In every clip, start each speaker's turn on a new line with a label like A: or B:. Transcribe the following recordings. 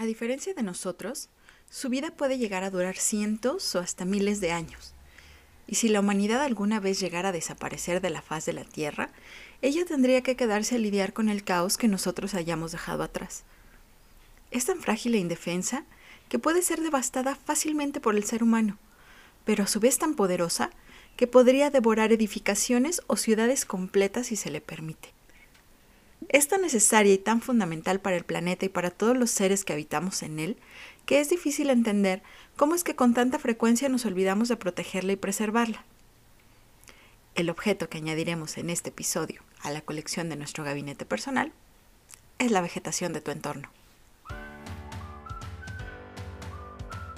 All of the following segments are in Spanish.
A: A diferencia de nosotros, su vida puede llegar a durar cientos o hasta miles de años. Y si la humanidad alguna vez llegara a desaparecer de la faz de la Tierra, ella tendría que quedarse a lidiar con el caos que nosotros hayamos dejado atrás. Es tan frágil e indefensa que puede ser devastada fácilmente por el ser humano, pero a su vez tan poderosa que podría devorar edificaciones o ciudades completas si se le permite. Es tan necesaria y tan fundamental para el planeta y para todos los seres que habitamos en él, que es difícil entender cómo es que con tanta frecuencia nos olvidamos de protegerla y preservarla. El objeto que añadiremos en este episodio a la colección de nuestro gabinete personal es la vegetación de tu entorno.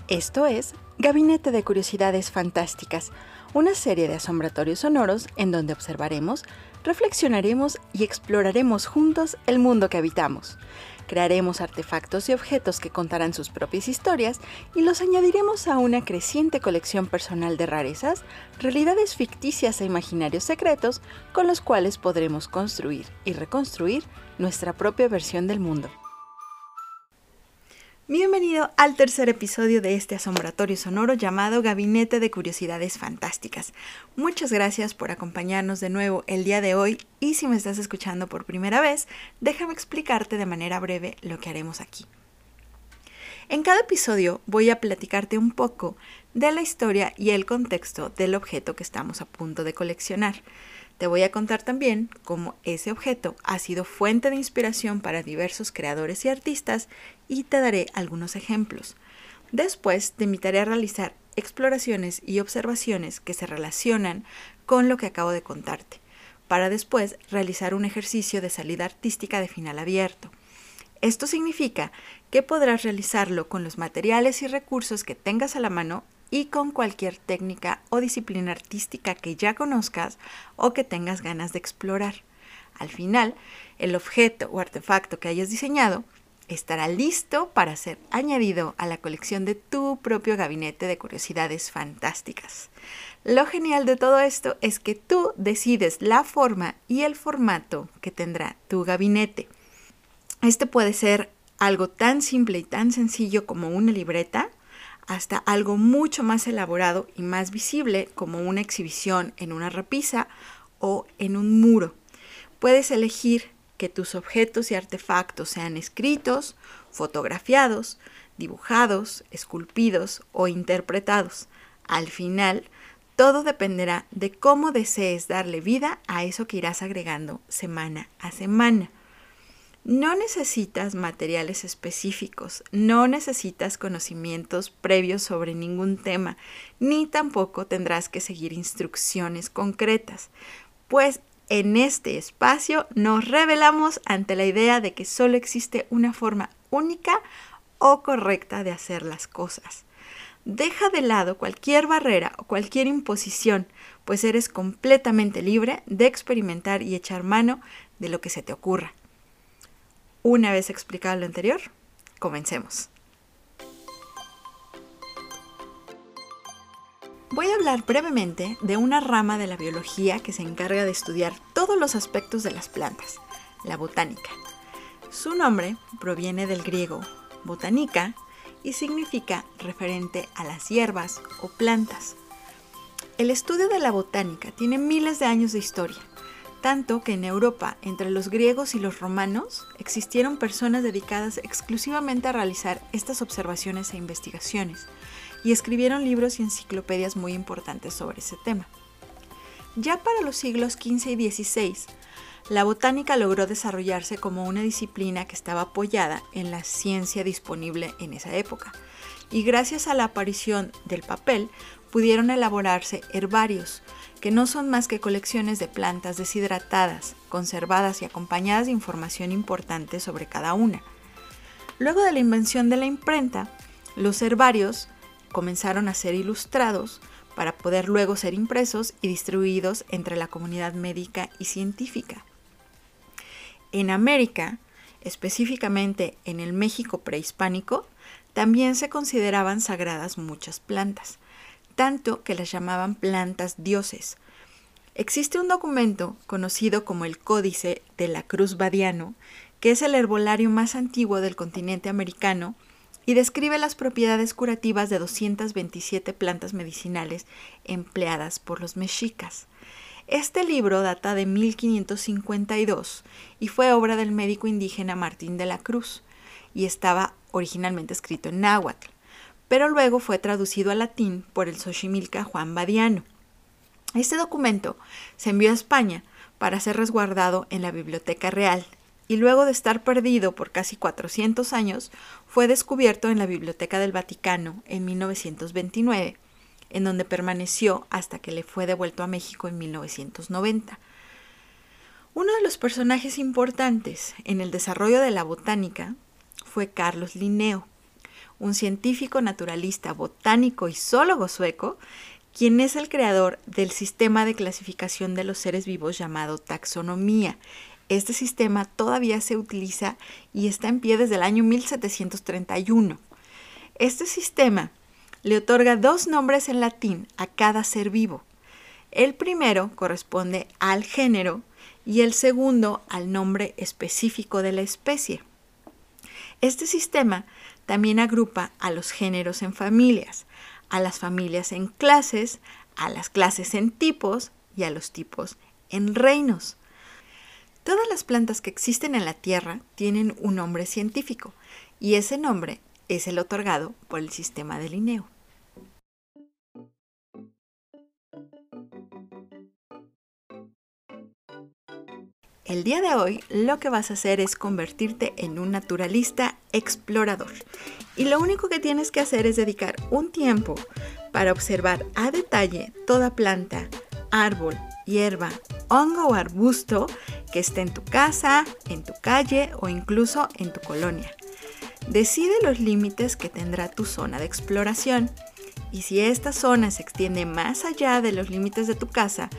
A: Esto es Gabinete de Curiosidades Fantásticas, una serie de asombratorios sonoros en donde observaremos, reflexionaremos y exploraremos juntos el mundo que habitamos. Crearemos artefactos y objetos que contarán sus propias historias y los añadiremos a una creciente colección personal de rarezas, realidades ficticias e imaginarios secretos con los cuales podremos construir y reconstruir nuestra propia versión del mundo. Bienvenido al tercer episodio de este asombratorio sonoro llamado Gabinete de Curiosidades Fantásticas. Muchas gracias por acompañarnos de nuevo el día de hoy y si me estás escuchando por primera vez, déjame explicarte de manera breve lo que haremos aquí. En cada episodio voy a platicarte un poco de la historia y el contexto del objeto que estamos a punto de coleccionar. Te voy a contar también cómo ese objeto ha sido fuente de inspiración para diversos creadores y artistas y te daré algunos ejemplos. Después te invitaré a realizar exploraciones y observaciones que se relacionan con lo que acabo de contarte, para después realizar un ejercicio de salida artística de final abierto. Esto significa que podrás realizarlo con los materiales y recursos que tengas a la mano y con cualquier técnica o disciplina artística que ya conozcas o que tengas ganas de explorar. Al final, el objeto o artefacto que hayas diseñado estará listo para ser añadido a la colección de tu propio gabinete de curiosidades fantásticas. Lo genial de todo esto es que tú decides la forma y el formato que tendrá tu gabinete. Este puede ser algo tan simple y tan sencillo como una libreta, hasta algo mucho más elaborado y más visible como una exhibición en una repisa o en un muro. Puedes elegir que tus objetos y artefactos sean escritos, fotografiados, dibujados, esculpidos o interpretados. Al final, todo dependerá de cómo desees darle vida a eso que irás agregando semana a semana. No necesitas materiales específicos, no necesitas conocimientos previos sobre ningún tema, ni tampoco tendrás que seguir instrucciones concretas, pues en este espacio nos revelamos ante la idea de que solo existe una forma única o correcta de hacer las cosas. Deja de lado cualquier barrera o cualquier imposición, pues eres completamente libre de experimentar y echar mano de lo que se te ocurra. Una vez explicado lo anterior, comencemos. Voy a hablar brevemente de una rama de la biología que se encarga de estudiar todos los aspectos de las plantas, la botánica. Su nombre proviene del griego botánica y significa referente a las hierbas o plantas. El estudio de la botánica tiene miles de años de historia tanto que en Europa, entre los griegos y los romanos, existieron personas dedicadas exclusivamente a realizar estas observaciones e investigaciones, y escribieron libros y enciclopedias muy importantes sobre ese tema. Ya para los siglos XV y XVI, la botánica logró desarrollarse como una disciplina que estaba apoyada en la ciencia disponible en esa época, y gracias a la aparición del papel pudieron elaborarse herbarios, que no son más que colecciones de plantas deshidratadas, conservadas y acompañadas de información importante sobre cada una. Luego de la invención de la imprenta, los herbarios comenzaron a ser ilustrados para poder luego ser impresos y distribuidos entre la comunidad médica y científica. En América, específicamente en el México prehispánico, también se consideraban sagradas muchas plantas, tanto que las llamaban plantas dioses. Existe un documento conocido como el Códice de la Cruz Badiano, que es el herbolario más antiguo del continente americano y describe las propiedades curativas de 227 plantas medicinales empleadas por los mexicas. Este libro data de 1552 y fue obra del médico indígena Martín de la Cruz y estaba originalmente escrito en náhuatl, pero luego fue traducido al latín por el Xochimilca Juan Badiano. Este documento se envió a España para ser resguardado en la Biblioteca Real y luego de estar perdido por casi 400 años, fue descubierto en la Biblioteca del Vaticano en 1929, en donde permaneció hasta que le fue devuelto a México en 1990. Uno de los personajes importantes en el desarrollo de la botánica fue Carlos Linneo, un científico naturalista, botánico y zoólogo sueco, quien es el creador del sistema de clasificación de los seres vivos llamado taxonomía, este sistema todavía se utiliza y está en pie desde el año 1731. Este sistema le otorga dos nombres en latín a cada ser vivo. El primero corresponde al género y el segundo al nombre específico de la especie. Este sistema también agrupa a los géneros en familias, a las familias en clases, a las clases en tipos y a los tipos en reinos. Todas las plantas que existen en la Tierra tienen un nombre científico y ese nombre es el otorgado por el sistema de Linneo. El día de hoy lo que vas a hacer es convertirte en un naturalista explorador. Y lo único que tienes que hacer es dedicar un tiempo para observar a detalle toda planta, árbol, hierba, hongo o arbusto que esté en tu casa, en tu calle o incluso en tu colonia. Decide los límites que tendrá tu zona de exploración y si esta zona se extiende más allá de los límites de tu casa,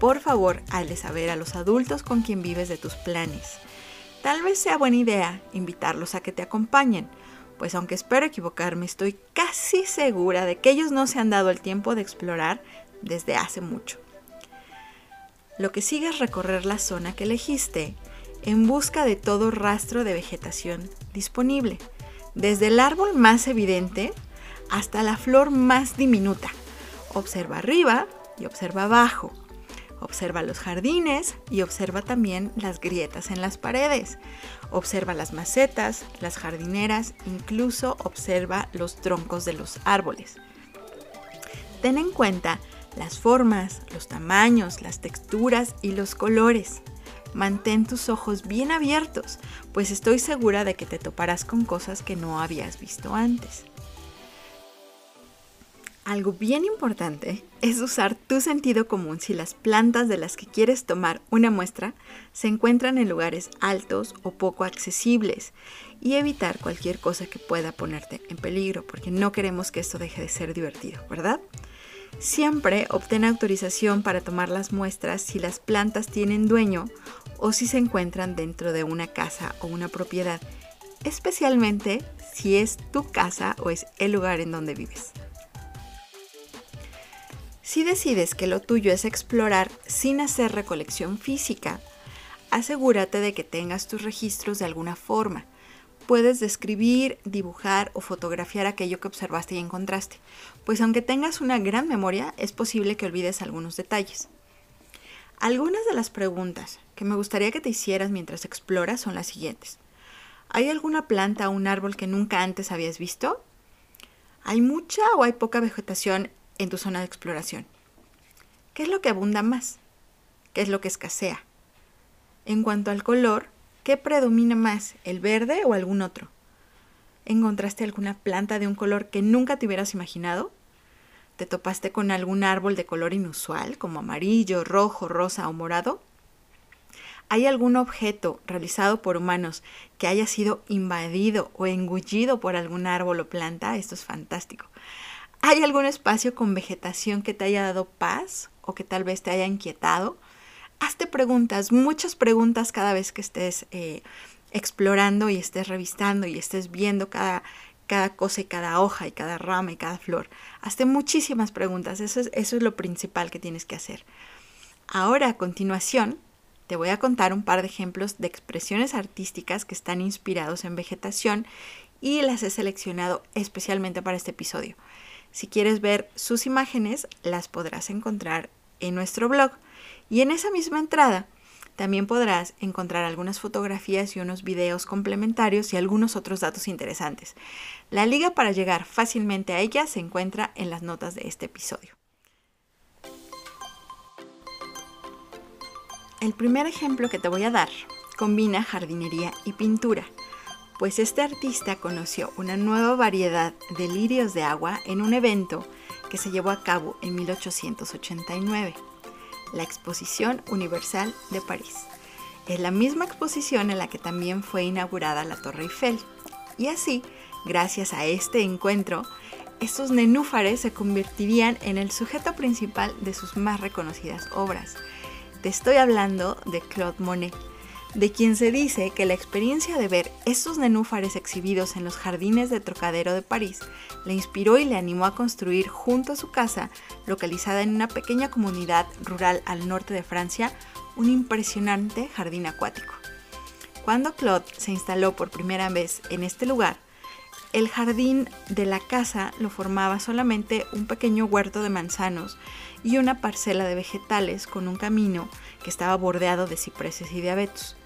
A: por favor, hazle saber a los adultos con quien vives de tus planes. Tal vez sea buena idea invitarlos a que te acompañen, pues aunque espero equivocarme, estoy casi segura de que ellos no se han dado el tiempo de explorar desde hace mucho. Lo que sigue es recorrer la zona que elegiste en busca de todo rastro de vegetación disponible, desde el árbol más evidente hasta la flor más diminuta. Observa arriba y observa abajo. Observa los jardines y observa también las grietas en las paredes. Observa las macetas, las jardineras, incluso observa los troncos de los árboles. Ten en cuenta las formas, los tamaños, las texturas y los colores. Mantén tus ojos bien abiertos, pues estoy segura de que te toparás con cosas que no habías visto antes. Algo bien importante es usar tu sentido común si las plantas de las que quieres tomar una muestra se encuentran en lugares altos o poco accesibles y evitar cualquier cosa que pueda ponerte en peligro, porque no queremos que esto deje de ser divertido, ¿verdad? Siempre obtén autorización para tomar las muestras si las plantas tienen dueño o si se encuentran dentro de una casa o una propiedad, especialmente si es tu casa o es el lugar en donde vives. Si decides que lo tuyo es explorar sin hacer recolección física, asegúrate de que tengas tus registros de alguna forma puedes describir, dibujar o fotografiar aquello que observaste y encontraste, pues aunque tengas una gran memoria, es posible que olvides algunos detalles. Algunas de las preguntas que me gustaría que te hicieras mientras exploras son las siguientes. ¿Hay alguna planta o un árbol que nunca antes habías visto? ¿Hay mucha o hay poca vegetación en tu zona de exploración? ¿Qué es lo que abunda más? ¿Qué es lo que escasea? En cuanto al color, ¿Qué predomina más, el verde o algún otro? ¿Encontraste alguna planta de un color que nunca te hubieras imaginado? ¿Te topaste con algún árbol de color inusual, como amarillo, rojo, rosa o morado? ¿Hay algún objeto realizado por humanos que haya sido invadido o engullido por algún árbol o planta? Esto es fantástico. ¿Hay algún espacio con vegetación que te haya dado paz o que tal vez te haya inquietado? hazte preguntas, muchas preguntas cada vez que estés eh, explorando y estés revistando y estés viendo cada, cada cosa y cada hoja y cada rama y cada flor. Hazte muchísimas preguntas, eso es, eso es lo principal que tienes que hacer. Ahora, a continuación, te voy a contar un par de ejemplos de expresiones artísticas que están inspirados en vegetación y las he seleccionado especialmente para este episodio. Si quieres ver sus imágenes, las podrás encontrar en nuestro blog. Y en esa misma entrada también podrás encontrar algunas fotografías y unos videos complementarios y algunos otros datos interesantes. La liga para llegar fácilmente a ella se encuentra en las notas de este episodio. El primer ejemplo que te voy a dar combina jardinería y pintura, pues este artista conoció una nueva variedad de lirios de agua en un evento que se llevó a cabo en 1889, la Exposición Universal de París. Es la misma exposición en la que también fue inaugurada la Torre Eiffel. Y así, gracias a este encuentro, estos nenúfares se convertirían en el sujeto principal de sus más reconocidas obras. Te estoy hablando de Claude Monet, de quien se dice que la experiencia de ver estos nenúfares exhibidos en los jardines de Trocadero de París le inspiró y le animó a construir junto a su casa, localizada en una pequeña comunidad rural al norte de Francia, un impresionante jardín acuático. Cuando Claude se instaló por primera vez en este lugar, el jardín de la casa lo formaba solamente un pequeño huerto de manzanos y una parcela de vegetales con un camino que estaba bordeado de cipreses y de abetos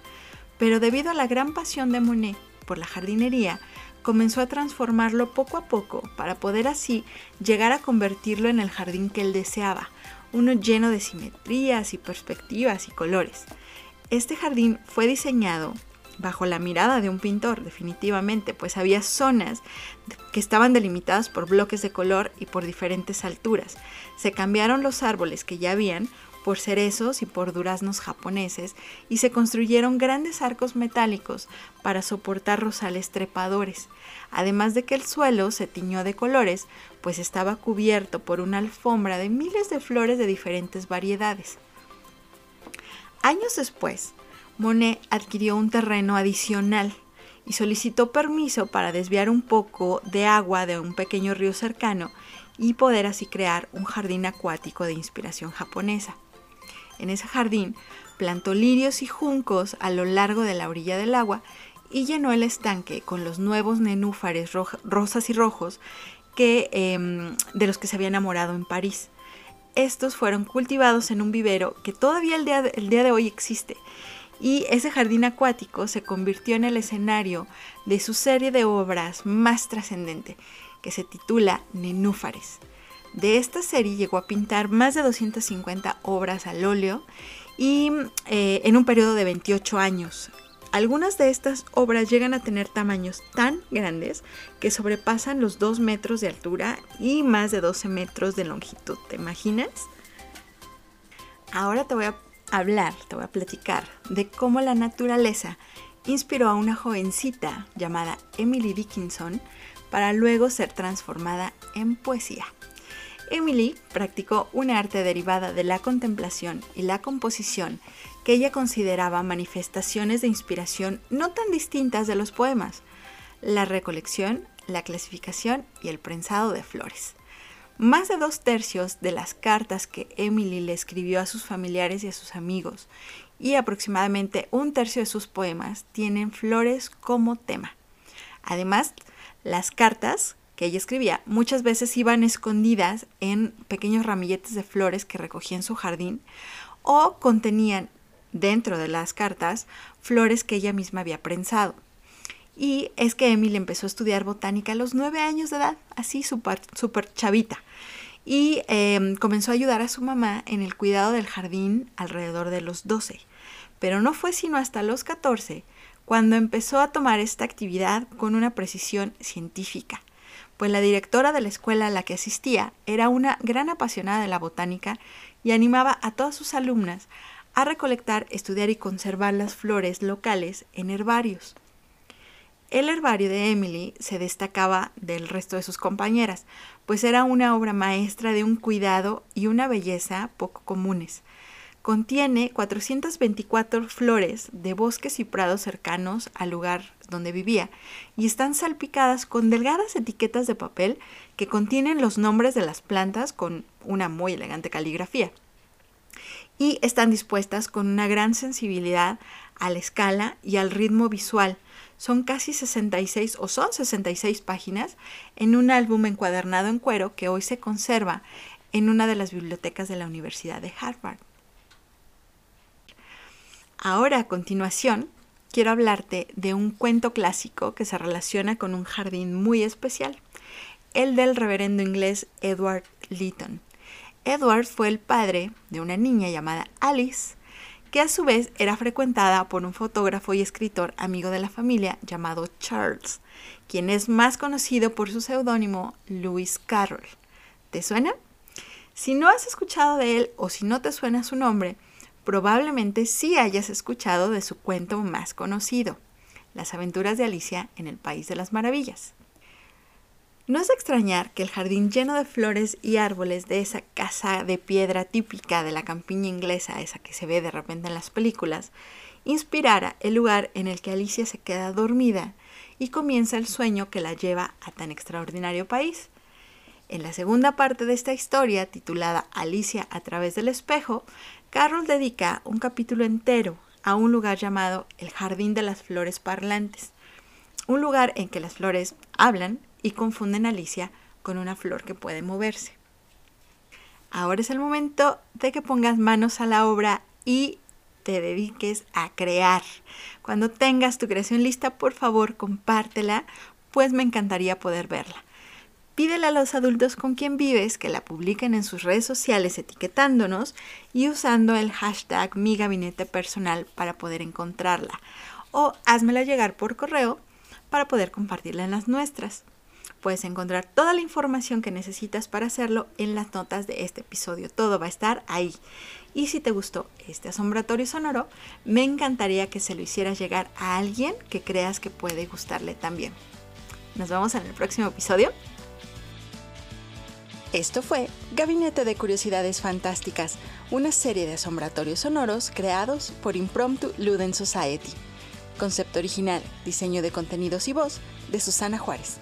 A: pero debido a la gran pasión de Monet por la jardinería, comenzó a transformarlo poco a poco para poder así llegar a convertirlo en el jardín que él deseaba, uno lleno de simetrías y perspectivas y colores. Este jardín fue diseñado bajo la mirada de un pintor, definitivamente, pues había zonas que estaban delimitadas por bloques de color y por diferentes alturas. Se cambiaron los árboles que ya habían por cerezos y por duraznos japoneses y se construyeron grandes arcos metálicos para soportar rosales trepadores, además de que el suelo se tiñó de colores, pues estaba cubierto por una alfombra de miles de flores de diferentes variedades. Años después, Monet adquirió un terreno adicional y solicitó permiso para desviar un poco de agua de un pequeño río cercano y poder así crear un jardín acuático de inspiración japonesa. En ese jardín plantó lirios y juncos a lo largo de la orilla del agua y llenó el estanque con los nuevos nenúfares rosas y rojos que, em, de los que se había enamorado en París. Estos fueron cultivados en un vivero que todavía el día, el día de hoy existe y ese jardín acuático se convirtió en el escenario de su serie de obras más trascendente, que se titula Nenúfares. De esta serie llegó a pintar más de 250 obras al óleo y eh, en un periodo de 28 años. Algunas de estas obras llegan a tener tamaños tan grandes que sobrepasan los 2 metros de altura y más de 12 metros de longitud. ¿Te imaginas? Ahora te voy a hablar, te voy a platicar de cómo la naturaleza inspiró a una jovencita llamada Emily Dickinson para luego ser transformada en poesía. Emily practicó un arte derivada de la contemplación y la composición que ella consideraba manifestaciones de inspiración no tan distintas de los poemas, la recolección, la clasificación y el prensado de flores. Más de dos tercios de las cartas que Emily le escribió a sus familiares y a sus amigos y aproximadamente un tercio de sus poemas tienen flores como tema. Además, las cartas que ella escribía muchas veces iban escondidas en pequeños ramilletes de flores que recogía en su jardín o contenían dentro de las cartas flores que ella misma había prensado. Y es que Emily empezó a estudiar botánica a los nueve años de edad, así súper super chavita. Y em, comenzó a ayudar a su mamá en el cuidado del jardín alrededor de los 12. Pero no fue sino hasta los 14 cuando empezó a tomar esta actividad con una precisión científica pues la directora de la escuela a la que asistía era una gran apasionada de la botánica y animaba a todas sus alumnas a recolectar, estudiar y conservar las flores locales en herbarios. El herbario de Emily se destacaba del resto de sus compañeras, pues era una obra maestra de un cuidado y una belleza poco comunes. Contiene 424 flores de bosques y prados cercanos al lugar donde vivía y están salpicadas con delgadas etiquetas de papel que contienen los nombres de las plantas con una muy elegante caligrafía. Y están dispuestas con una gran sensibilidad a la escala y al ritmo visual, Son casi 66 o son 66 páginas en un álbum encuadernado en cuero que hoy se conserva en una de las bibliotecas de la Universidad de Harvard. Ahora, a continuación, quiero hablarte de un cuento clásico que se relaciona con un jardín muy especial, el del reverendo inglés Edward Lytton. Edward fue el padre de una niña llamada Alice, que a su vez era frecuentada por un fotógrafo y escritor amigo de la familia llamado Charles, quien es más conocido por su seudónimo Lewis Carroll. ¿Te suena? Si no has escuchado de él o si no te suena su nombre, probablemente sí hayas escuchado de su cuento más conocido, Las aventuras de Alicia en el País de las Maravillas. No es extrañar que el jardín lleno de flores y árboles de esa casa de piedra típica de la campiña inglesa, esa que se ve de repente en las películas, inspirara el lugar en el que Alicia se queda dormida y comienza el sueño que la lleva a tan extraordinario país. En la segunda parte de esta historia, titulada Alicia a través del espejo, Carroll dedica un capítulo entero a un lugar llamado el Jardín de las Flores Parlantes, un lugar en que las flores hablan y confunden a Alicia con una flor que puede moverse. Ahora es el momento de que pongas manos a la obra y te dediques a crear. Cuando tengas tu creación lista, por favor, compártela, pues me encantaría poder verla. Pídele a los adultos con quien vives que la publiquen en sus redes sociales etiquetándonos y usando el hashtag mi gabinete personal para poder encontrarla. O házmela llegar por correo para poder compartirla en las nuestras. Puedes encontrar toda la información que necesitas para hacerlo en las notas de este episodio. Todo va a estar ahí. Y si te gustó este asombratorio sonoro, me encantaría que se lo hicieras llegar a alguien que creas que puede gustarle también. Nos vemos en el próximo episodio. Esto fue Gabinete de Curiosidades Fantásticas, una serie de asombratorios sonoros creados por Impromptu Luden Society. Concepto original, diseño de contenidos y voz de Susana Juárez.